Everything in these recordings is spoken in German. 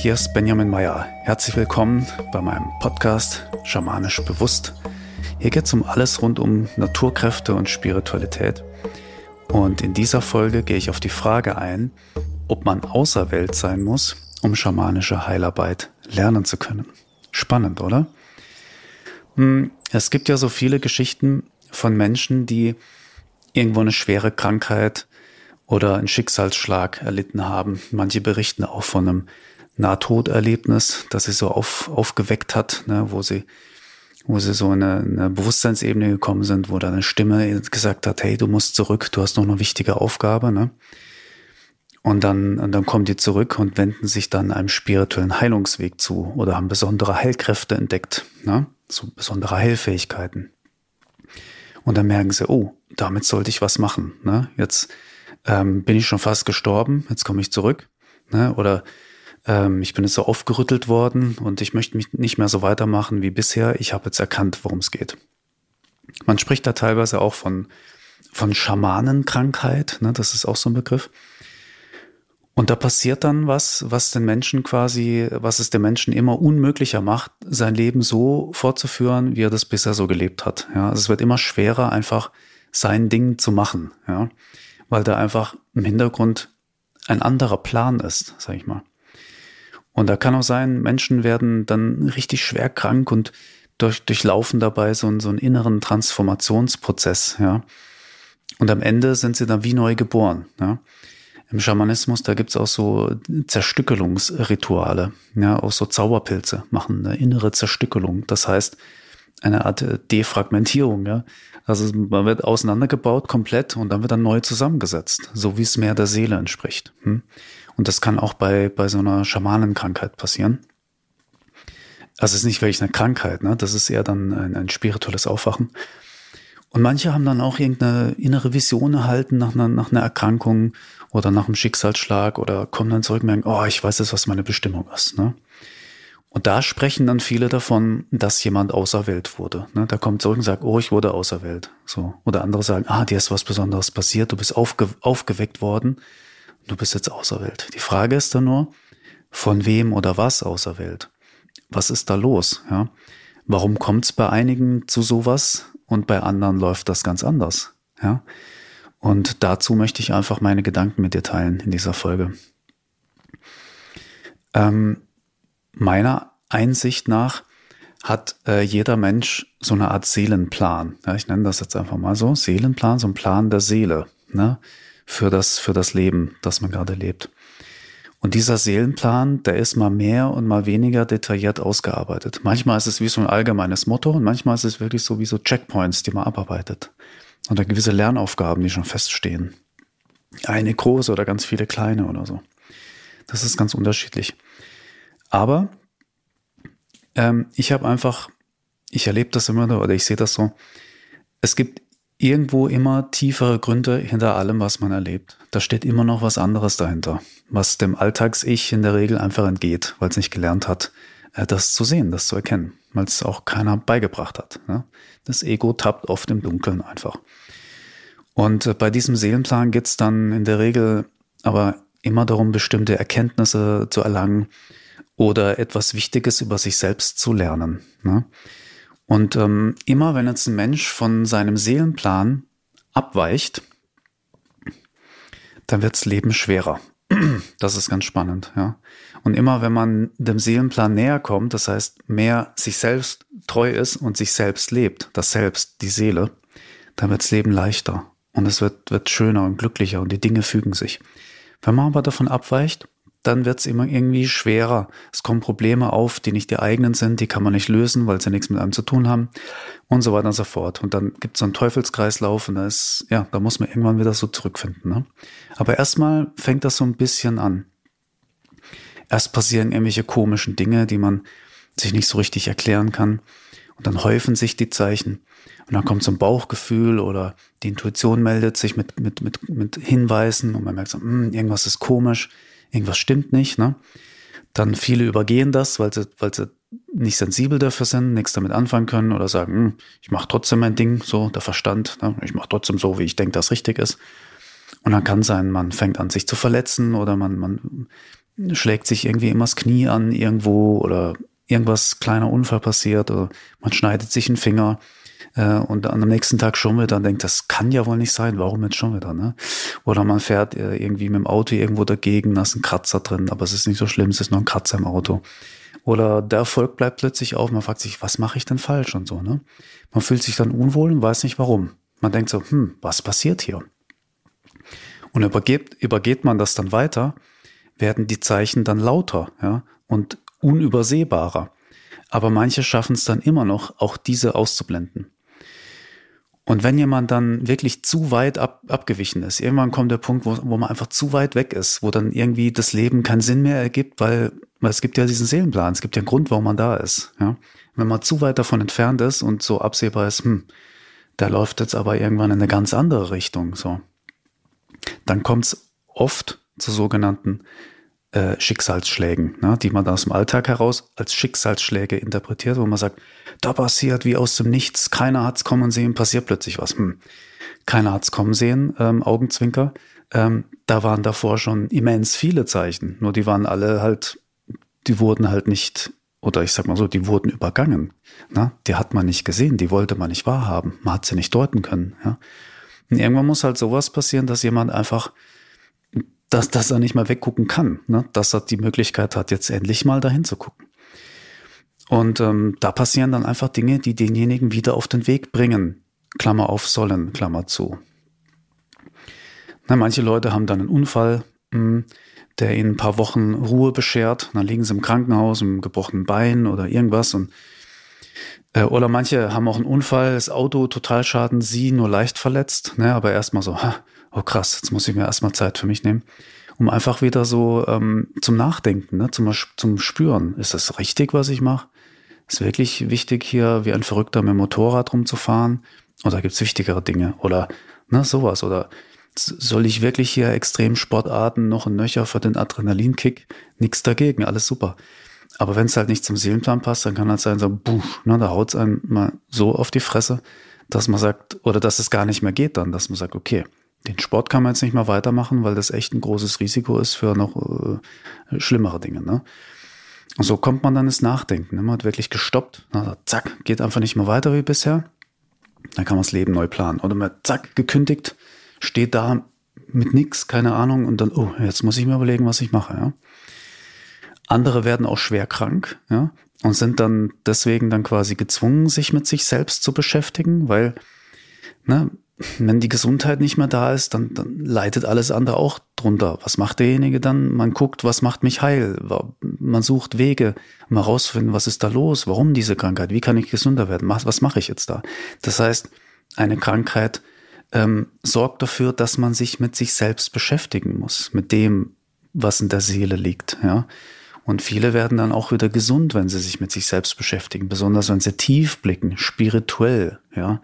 hier ist Benjamin Meyer. Herzlich willkommen bei meinem Podcast Schamanisch Bewusst. Hier geht es um alles rund um Naturkräfte und Spiritualität. Und in dieser Folge gehe ich auf die Frage ein, ob man auserwählt sein muss, um schamanische Heilarbeit lernen zu können. Spannend, oder? Hm, es gibt ja so viele Geschichten von Menschen, die irgendwo eine schwere Krankheit oder einen Schicksalsschlag erlitten haben. Manche berichten auch von einem Nahtoderlebnis, das sie so auf, aufgeweckt hat, ne, wo sie wo sie so in eine, eine Bewusstseinsebene gekommen sind, wo dann eine Stimme gesagt hat, hey, du musst zurück, du hast noch eine wichtige Aufgabe, ne? Und dann, und dann kommen die zurück und wenden sich dann einem spirituellen Heilungsweg zu oder haben besondere Heilkräfte entdeckt, ne? so besondere Heilfähigkeiten. Und dann merken sie, oh, damit sollte ich was machen. Ne? Jetzt ähm, bin ich schon fast gestorben, jetzt komme ich zurück. Ne? Oder ähm, ich bin jetzt so aufgerüttelt worden und ich möchte mich nicht mehr so weitermachen wie bisher. Ich habe jetzt erkannt, worum es geht. Man spricht da teilweise auch von, von Schamanenkrankheit, ne? das ist auch so ein Begriff. Und da passiert dann was, was den Menschen quasi, was es den Menschen immer unmöglicher macht, sein Leben so fortzuführen, wie er das bisher so gelebt hat. Ja, also es wird immer schwerer, einfach sein Ding zu machen, ja, weil da einfach im Hintergrund ein anderer Plan ist, sag ich mal. Und da kann auch sein, Menschen werden dann richtig schwer krank und durch, durchlaufen dabei so, einen, so einen inneren Transformationsprozess, ja. Und am Ende sind sie dann wie neu geboren, ja. Im Schamanismus, da gibt's auch so Zerstückelungsrituale, ja, auch so Zauberpilze machen eine innere Zerstückelung. Das heißt, eine Art Defragmentierung, ja. Also man wird auseinandergebaut komplett und dann wird dann neu zusammengesetzt, so wie es mehr der Seele entspricht. Hm? Und das kann auch bei, bei so einer Schamanenkrankheit passieren. Also es ist nicht wirklich eine Krankheit, ne? das ist eher dann ein, ein spirituelles Aufwachen. Und manche haben dann auch irgendeine innere Vision erhalten nach einer, nach einer Erkrankung oder nach einem Schicksalsschlag oder kommen dann zurück und merken, oh, ich weiß jetzt, was meine Bestimmung ist. Ne? Und da sprechen dann viele davon, dass jemand auserwählt wurde. Ne? Da kommt zurück und sagt, oh, ich wurde auserwählt. So. Oder andere sagen, ah, dir ist was Besonderes passiert, du bist aufge aufgeweckt worden, du bist jetzt auserwählt. Die Frage ist dann nur, von wem oder was auserwählt? Was ist da los? Ja? Warum kommt es bei einigen zu sowas und bei anderen läuft das ganz anders? Ja? Und dazu möchte ich einfach meine Gedanken mit dir teilen in dieser Folge. Ähm, meiner Einsicht nach hat äh, jeder Mensch so eine Art Seelenplan. Ja, ich nenne das jetzt einfach mal so. Seelenplan, so ein Plan der Seele ne, für, das, für das Leben, das man gerade lebt. Und dieser Seelenplan, der ist mal mehr und mal weniger detailliert ausgearbeitet. Manchmal ist es wie so ein allgemeines Motto und manchmal ist es wirklich so wie so Checkpoints, die man abarbeitet. Und da gewisse Lernaufgaben, die schon feststehen. Eine große oder ganz viele kleine oder so. Das ist ganz unterschiedlich. Aber ähm, ich habe einfach, ich erlebe das immer oder ich sehe das so, es gibt irgendwo immer tiefere Gründe hinter allem, was man erlebt. Da steht immer noch was anderes dahinter, was dem Alltags-Ich in der Regel einfach entgeht, weil es nicht gelernt hat, äh, das zu sehen, das zu erkennen, weil es auch keiner beigebracht hat. Ne? Das Ego tappt oft im Dunkeln einfach. Und äh, bei diesem Seelenplan geht es dann in der Regel aber immer darum, bestimmte Erkenntnisse zu erlangen, oder etwas Wichtiges über sich selbst zu lernen. Und ähm, immer wenn jetzt ein Mensch von seinem Seelenplan abweicht, dann wirds Leben schwerer. Das ist ganz spannend, ja. Und immer wenn man dem Seelenplan näher kommt, das heißt mehr sich selbst treu ist und sich selbst lebt, das Selbst, die Seele, dann wirds Leben leichter und es wird, wird schöner und glücklicher und die Dinge fügen sich. Wenn man aber davon abweicht, dann wird es immer irgendwie schwerer. Es kommen Probleme auf, die nicht die eigenen sind, die kann man nicht lösen, weil sie nichts mit einem zu tun haben und so weiter und so fort. Und dann gibt es so einen Teufelskreislauf und da ist, ja, da muss man irgendwann wieder so zurückfinden. Ne? Aber erstmal fängt das so ein bisschen an. Erst passieren irgendwelche komischen Dinge, die man sich nicht so richtig erklären kann. Und dann häufen sich die Zeichen. Und dann kommt so ein Bauchgefühl oder die Intuition meldet sich mit, mit, mit, mit Hinweisen und man merkt so, hm, irgendwas ist komisch irgendwas stimmt nicht, ne? Dann viele übergehen das, weil sie, weil sie nicht sensibel dafür sind, nichts damit anfangen können oder sagen, hm, ich mache trotzdem mein Ding, so der Verstand, ne? ich mache trotzdem so, wie ich denke, das richtig ist. Und dann kann sein, man fängt an, sich zu verletzen oder man, man schlägt sich irgendwie immer das Knie an irgendwo oder irgendwas kleiner Unfall passiert oder man schneidet sich einen Finger äh, und am nächsten Tag schon wieder und denkt, das kann ja wohl nicht sein, warum jetzt schon wieder, ne? Oder man fährt äh, irgendwie mit dem Auto irgendwo dagegen, da ist ein Kratzer drin, aber es ist nicht so schlimm, es ist nur ein Kratzer im Auto. Oder der Erfolg bleibt plötzlich auf, man fragt sich, was mache ich denn falsch und so, ne? Man fühlt sich dann unwohl und weiß nicht warum. Man denkt so, hm, was passiert hier? Und übergeht, übergeht man das dann weiter, werden die Zeichen dann lauter, ja, und unübersehbarer. Aber manche schaffen es dann immer noch, auch diese auszublenden. Und wenn jemand dann wirklich zu weit ab, abgewichen ist, irgendwann kommt der Punkt, wo, wo man einfach zu weit weg ist, wo dann irgendwie das Leben keinen Sinn mehr ergibt, weil, weil es gibt ja diesen Seelenplan, es gibt ja einen Grund, warum man da ist. Ja? Wenn man zu weit davon entfernt ist und so absehbar ist, hm, da läuft jetzt aber irgendwann in eine ganz andere Richtung, so, dann kommt es oft zu sogenannten äh, Schicksalsschlägen, ne, die man aus dem Alltag heraus als Schicksalsschläge interpretiert, wo man sagt, da passiert wie aus dem Nichts, keiner hat's kommen sehen, passiert plötzlich was. Hm. Keiner hat's kommen sehen, ähm, Augenzwinker. Ähm, da waren davor schon immens viele Zeichen, nur die waren alle halt, die wurden halt nicht, oder ich sag mal so, die wurden übergangen. Ne? Die hat man nicht gesehen, die wollte man nicht wahrhaben, man hat sie nicht deuten können. Ja? Und irgendwann muss halt sowas passieren, dass jemand einfach dass, dass er nicht mal weggucken kann, ne? dass er die Möglichkeit hat, jetzt endlich mal dahin zu gucken. Und ähm, da passieren dann einfach Dinge, die denjenigen wieder auf den Weg bringen. Klammer auf sollen, Klammer zu. Na, manche Leute haben dann einen Unfall, mh, hm, der ihnen ein paar Wochen Ruhe beschert. Dann liegen sie im Krankenhaus, im gebrochenen Bein oder irgendwas. Und, äh, oder manche haben auch einen Unfall, das Auto Totalschaden, sie nur leicht verletzt. Ne, aber erstmal so, ha, oh krass, jetzt muss ich mir erstmal Zeit für mich nehmen, um einfach wieder so ähm, zum Nachdenken, ne, zum, zum Spüren. Ist das richtig, was ich mache? Ist wirklich wichtig, hier wie ein Verrückter mit dem Motorrad rumzufahren? Oder gibt's wichtigere Dinge? Oder ne, sowas? Oder soll ich wirklich hier extrem Sportarten noch ein Nöcher für den Adrenalinkick? Nix dagegen, alles super. Aber wenn es halt nicht zum Seelenplan passt, dann kann halt sein, so, buh, ne, da haut's einem mal so auf die Fresse, dass man sagt, oder dass es gar nicht mehr geht dann, dass man sagt, okay, den Sport kann man jetzt nicht mehr weitermachen, weil das echt ein großes Risiko ist für noch äh, schlimmere Dinge. Ne? Und so kommt man dann ins Nachdenken. Ne? Man hat wirklich gestoppt, na, zack, geht einfach nicht mehr weiter wie bisher. Dann kann man das Leben neu planen. Oder man zack, gekündigt, steht da mit nix, keine Ahnung, und dann, oh, jetzt muss ich mir überlegen, was ich mache. Ja? Andere werden auch schwer krank, ja, und sind dann deswegen dann quasi gezwungen, sich mit sich selbst zu beschäftigen, weil ne, wenn die Gesundheit nicht mehr da ist, dann, dann leidet alles andere auch drunter. Was macht derjenige dann? Man guckt, was macht mich heil? Man sucht Wege, um herauszufinden, was ist da los? Warum diese Krankheit? Wie kann ich gesünder werden? Was mache ich jetzt da? Das heißt, eine Krankheit ähm, sorgt dafür, dass man sich mit sich selbst beschäftigen muss, mit dem, was in der Seele liegt. Ja? Und viele werden dann auch wieder gesund, wenn sie sich mit sich selbst beschäftigen, besonders wenn sie tief blicken, spirituell. Ja?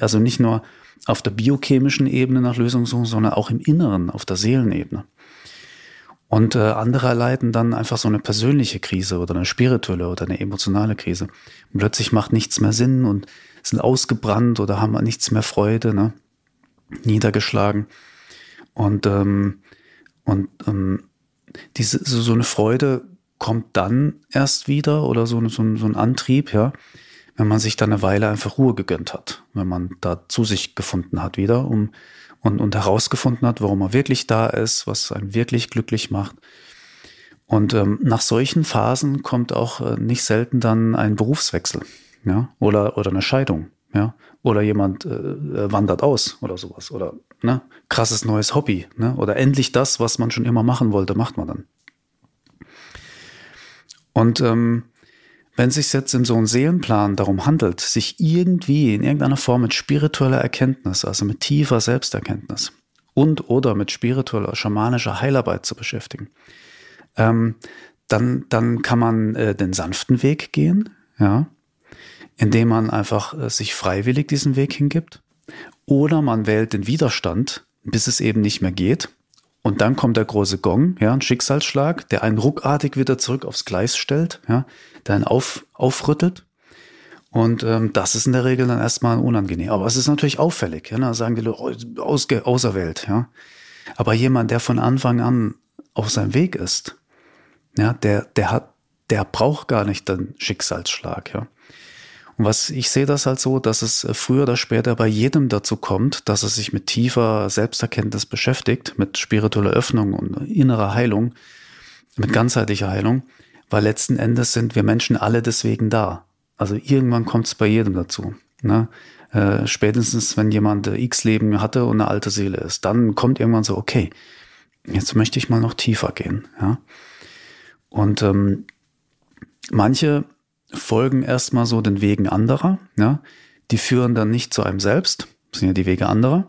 Also nicht nur auf der biochemischen Ebene nach Lösungen suchen, sondern auch im Inneren, auf der Seelenebene. Und äh, andere erleiden dann einfach so eine persönliche Krise oder eine spirituelle oder eine emotionale Krise. Und plötzlich macht nichts mehr Sinn und sind ausgebrannt oder haben nichts mehr Freude, ne? niedergeschlagen. Und, ähm, und ähm, diese, so, so eine Freude kommt dann erst wieder oder so, so, so ein Antrieb, ja, wenn man sich dann eine Weile einfach Ruhe gegönnt hat, wenn man da zu sich gefunden hat wieder um, und, und herausgefunden hat, warum er wirklich da ist, was einen wirklich glücklich macht. Und ähm, nach solchen Phasen kommt auch äh, nicht selten dann ein Berufswechsel, ja, oder, oder eine Scheidung, ja, oder jemand äh, wandert aus oder sowas, oder ne, krasses neues Hobby, ne, oder endlich das, was man schon immer machen wollte, macht man dann. Und ähm, wenn es sich jetzt in so einem Seelenplan darum handelt, sich irgendwie in irgendeiner Form mit spiritueller Erkenntnis, also mit tiefer Selbsterkenntnis und oder mit spiritueller, schamanischer Heilarbeit zu beschäftigen, ähm, dann, dann kann man äh, den sanften Weg gehen, ja, indem man einfach äh, sich freiwillig diesen Weg hingibt. Oder man wählt den Widerstand, bis es eben nicht mehr geht und dann kommt der große Gong, ja, ein Schicksalsschlag, der einen ruckartig wieder zurück aufs Gleis stellt, ja, der einen auf, aufrüttelt. Und ähm, das ist in der Regel dann erstmal unangenehm. Aber es ist natürlich auffällig, ja, sagen die Leute, aus, auserwählt, ja. Aber jemand, der von Anfang an auf seinem Weg ist, Ja, der, der hat, der braucht gar nicht den Schicksalsschlag, ja. Und was ich sehe das halt so, dass es früher oder später bei jedem dazu kommt, dass er sich mit tiefer Selbsterkenntnis beschäftigt, mit spiritueller Öffnung und innerer Heilung, mit ganzheitlicher Heilung, weil letzten Endes sind wir Menschen alle deswegen da. Also irgendwann kommt es bei jedem dazu. Ne? Äh, spätestens, wenn jemand X-Leben hatte und eine alte Seele ist, dann kommt irgendwann so, okay, jetzt möchte ich mal noch tiefer gehen. Ja? Und ähm, manche folgen erstmal so den Wegen anderer, ja? die führen dann nicht zu einem selbst, das sind ja die Wege anderer.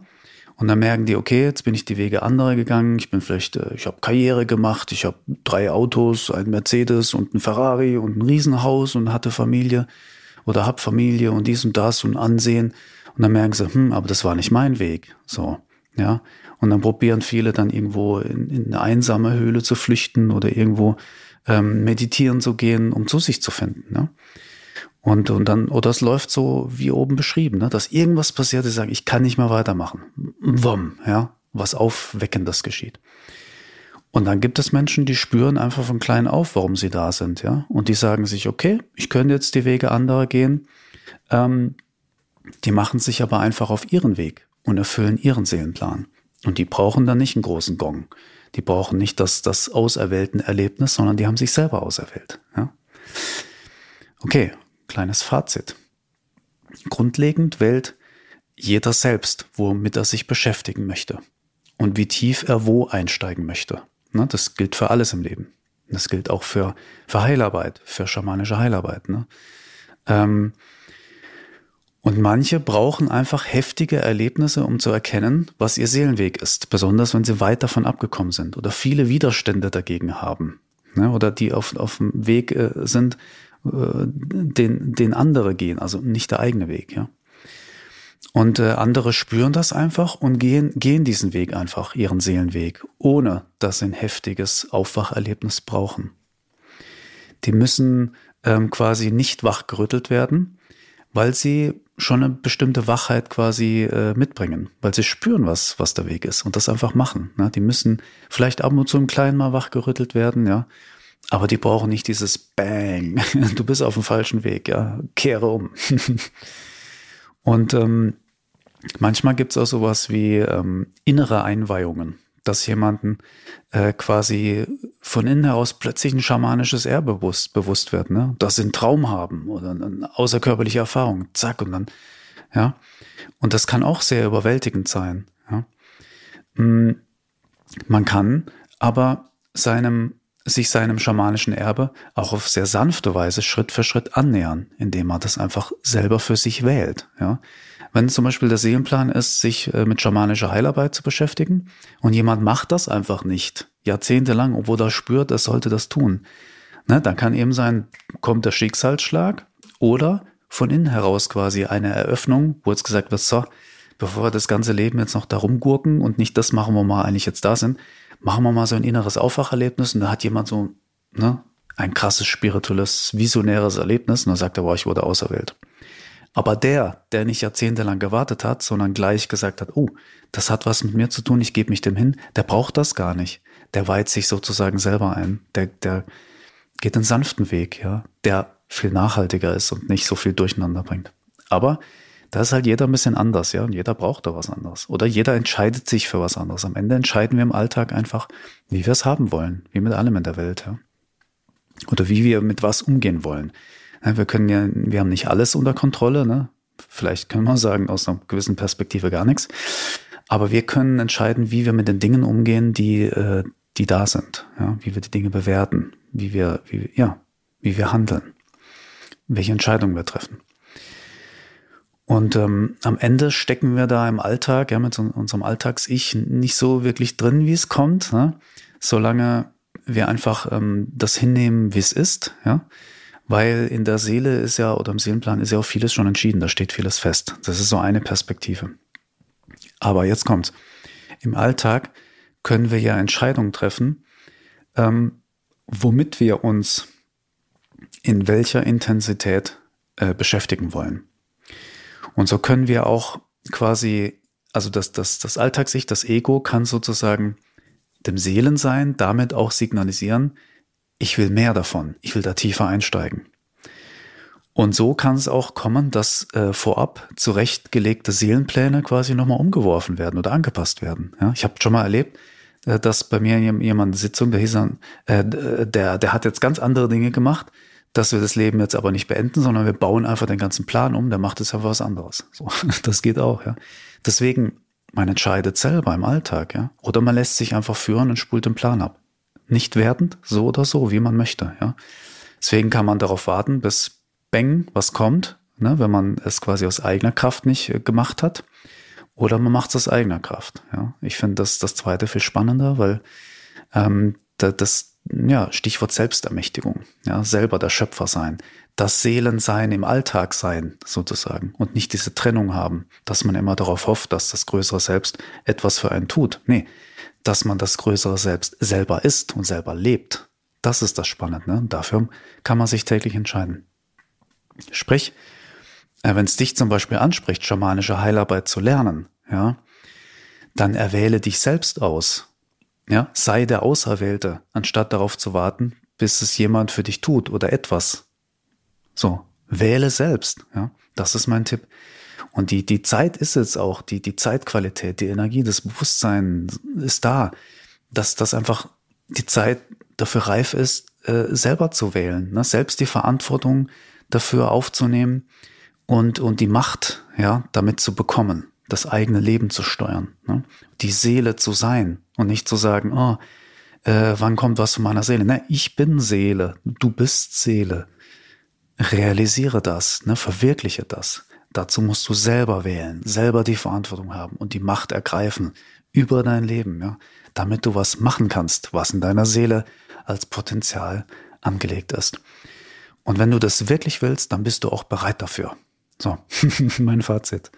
Und dann merken die, okay, jetzt bin ich die Wege anderer gegangen, ich bin vielleicht, äh, ich habe Karriere gemacht, ich habe drei Autos, ein Mercedes und ein Ferrari und ein Riesenhaus und hatte Familie oder hab Familie und dies und das und Ansehen. Und dann merken sie, hm, aber das war nicht mein Weg. So, ja. Und dann probieren viele dann irgendwo in, in eine einsame Höhle zu flüchten oder irgendwo ähm, meditieren zu gehen, um zu sich zu finden. Ne? Und, und dann, oder es läuft so wie oben beschrieben, ne? dass irgendwas passiert, die sagen, ich kann nicht mehr weitermachen. Wumm, ja, was Aufweckendes geschieht. Und dann gibt es Menschen, die spüren einfach von klein auf, warum sie da sind, ja. Und die sagen sich, okay, ich könnte jetzt die Wege anderer gehen. Ähm, die machen sich aber einfach auf ihren Weg und erfüllen ihren Seelenplan. Und die brauchen dann nicht einen großen Gong. Die brauchen nicht das, das auserwählten Erlebnis, sondern die haben sich selber auserwählt. Ja? Okay, kleines Fazit. Grundlegend wählt jeder selbst, womit er sich beschäftigen möchte und wie tief er wo einsteigen möchte. Ne? Das gilt für alles im Leben. Das gilt auch für, für Heilarbeit, für schamanische Heilarbeit. Ne? Ähm, und manche brauchen einfach heftige Erlebnisse, um zu erkennen, was ihr Seelenweg ist, besonders wenn sie weit davon abgekommen sind oder viele Widerstände dagegen haben. Ne? Oder die auf, auf dem Weg äh, sind, äh, den, den andere gehen, also nicht der eigene Weg. Ja? Und äh, andere spüren das einfach und gehen, gehen diesen Weg einfach, ihren Seelenweg, ohne dass sie ein heftiges Aufwacherlebnis brauchen. Die müssen ähm, quasi nicht wachgerüttelt werden, weil sie schon eine bestimmte Wachheit quasi äh, mitbringen, weil sie spüren, was, was der Weg ist und das einfach machen. Ne? Die müssen vielleicht ab und zu im Kleinen mal wachgerüttelt werden, ja. Aber die brauchen nicht dieses Bang. Du bist auf dem falschen Weg, ja. Kehre um. und ähm, Manchmal gibt es auch sowas wie ähm, innere Einweihungen, dass jemanden äh, quasi von innen heraus plötzlich ein schamanisches Erbe bewusst, bewusst wird, ne? dass sie einen Traum haben oder eine außerkörperliche Erfahrung, zack, und dann, ja. Und das kann auch sehr überwältigend sein. Ja? Mm, man kann aber seinem sich seinem schamanischen Erbe auch auf sehr sanfte Weise Schritt für Schritt annähern, indem man das einfach selber für sich wählt. Ja? Wenn zum Beispiel der Seelenplan ist, sich äh, mit schamanischer Heilarbeit zu beschäftigen und jemand macht das einfach nicht, jahrzehntelang, obwohl er spürt, er sollte das tun, ne, dann kann eben sein, kommt der Schicksalsschlag oder von innen heraus quasi eine Eröffnung, wo jetzt gesagt wird, so, bevor wir das ganze Leben jetzt noch darum gurken und nicht das machen, wo wir eigentlich jetzt da sind, machen wir mal so ein inneres Aufwacherlebnis und da hat jemand so, ne, ein krasses spirituelles, visionäres Erlebnis und dann sagt er, boah, ich wurde auserwählt. Aber der, der nicht jahrzehntelang gewartet hat, sondern gleich gesagt hat, oh, das hat was mit mir zu tun, ich gebe mich dem hin, der braucht das gar nicht. Der weiht sich sozusagen selber ein. Der, der geht einen sanften Weg, ja, der viel nachhaltiger ist und nicht so viel durcheinander bringt. Aber da ist halt jeder ein bisschen anders, ja, und jeder braucht da was anderes. Oder jeder entscheidet sich für was anderes. Am Ende entscheiden wir im Alltag einfach, wie wir es haben wollen, wie mit allem in der Welt, ja. Oder wie wir mit was umgehen wollen. Wir können ja, wir haben nicht alles unter Kontrolle, ne? Vielleicht können wir sagen, aus einer gewissen Perspektive gar nichts. Aber wir können entscheiden, wie wir mit den Dingen umgehen, die, äh, die da sind, ja? wie wir die Dinge bewerten, wie wir, wie, ja, wie wir handeln, welche Entscheidungen wir treffen. Und ähm, am Ende stecken wir da im Alltag, ja, mit unserem Alltags-Ich nicht so wirklich drin, wie es kommt, ne? solange wir einfach ähm, das hinnehmen, wie es ist, ja weil in der Seele ist ja, oder im Seelenplan ist ja auch vieles schon entschieden, da steht vieles fest. Das ist so eine Perspektive. Aber jetzt kommt's. Im Alltag können wir ja Entscheidungen treffen, ähm, womit wir uns in welcher Intensität äh, beschäftigen wollen. Und so können wir auch quasi, also das, das, das Alltagssicht, das Ego kann sozusagen dem Seelensein damit auch signalisieren, ich will mehr davon, ich will da tiefer einsteigen. Und so kann es auch kommen, dass äh, vorab zurechtgelegte Seelenpläne quasi nochmal umgeworfen werden oder angepasst werden. Ja, ich habe schon mal erlebt, äh, dass bei mir jemand eine Sitzung, der hieß dann, äh, der, der hat jetzt ganz andere Dinge gemacht, dass wir das Leben jetzt aber nicht beenden, sondern wir bauen einfach den ganzen Plan um, der macht jetzt einfach was anderes. So, das geht auch, ja. Deswegen, man entscheidet selber im Alltag, ja. Oder man lässt sich einfach führen und spult den Plan ab. Nicht wertend, so oder so, wie man möchte, ja. Deswegen kann man darauf warten, bis Bang, was kommt, ne, wenn man es quasi aus eigener Kraft nicht äh, gemacht hat. Oder man macht es aus eigener Kraft. Ja. Ich finde das, das zweite viel spannender, weil ähm, das, ja, Stichwort Selbstermächtigung, ja, selber der Schöpfer sein, das Seelensein im Alltag sein, sozusagen, und nicht diese Trennung haben, dass man immer darauf hofft, dass das größere Selbst etwas für einen tut. Nee, dass man das größere Selbst selber ist und selber lebt. Das ist das Spannende. Ne? dafür kann man sich täglich entscheiden. Sprich, äh, wenn es dich zum Beispiel anspricht, schamanische Heilarbeit zu lernen, ja, dann erwähle dich selbst aus. Ja, sei der Auserwählte, anstatt darauf zu warten, bis es jemand für dich tut oder etwas. So, wähle selbst. Ja, das ist mein Tipp. Und die, die Zeit ist jetzt auch, die, die Zeitqualität, die Energie, das Bewusstsein ist da, dass das einfach die Zeit dafür reif ist, äh, selber zu wählen, ne? selbst die Verantwortung dafür aufzunehmen und, und die Macht, ja, damit zu bekommen, das eigene Leben zu steuern, ne? die Seele zu sein und nicht zu sagen, oh, äh, wann kommt was von meiner Seele? Ne, ich bin Seele, du bist Seele. Realisiere das, ne, verwirkliche das. Dazu musst du selber wählen, selber die Verantwortung haben und die Macht ergreifen über dein Leben, ja, damit du was machen kannst, was in deiner Seele als Potenzial angelegt ist. Und wenn du das wirklich willst, dann bist du auch bereit dafür. So, mein Fazit.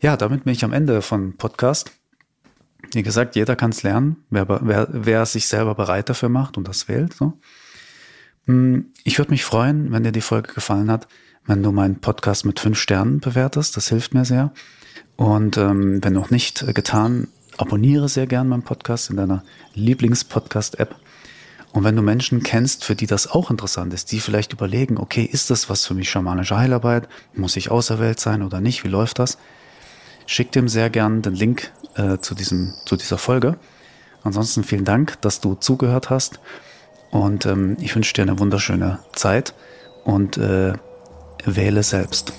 Ja, damit bin ich am Ende von Podcast. Wie gesagt, jeder kann es lernen, wer, wer, wer sich selber bereit dafür macht und das wählt. So. Hm, ich würde mich freuen, wenn dir die Folge gefallen hat, wenn du meinen Podcast mit fünf Sternen bewertest. Das hilft mir sehr. Und ähm, wenn noch nicht getan, abonniere sehr gern meinen Podcast in deiner Lieblingspodcast-App. Und wenn du Menschen kennst, für die das auch interessant ist, die vielleicht überlegen, okay, ist das was für mich schamanische Heilarbeit? Muss ich auserwählt sein oder nicht? Wie läuft das? Schick dem sehr gern den Link äh, zu, diesem, zu dieser Folge. Ansonsten vielen Dank, dass du zugehört hast. Und ähm, ich wünsche dir eine wunderschöne Zeit und äh, wähle selbst.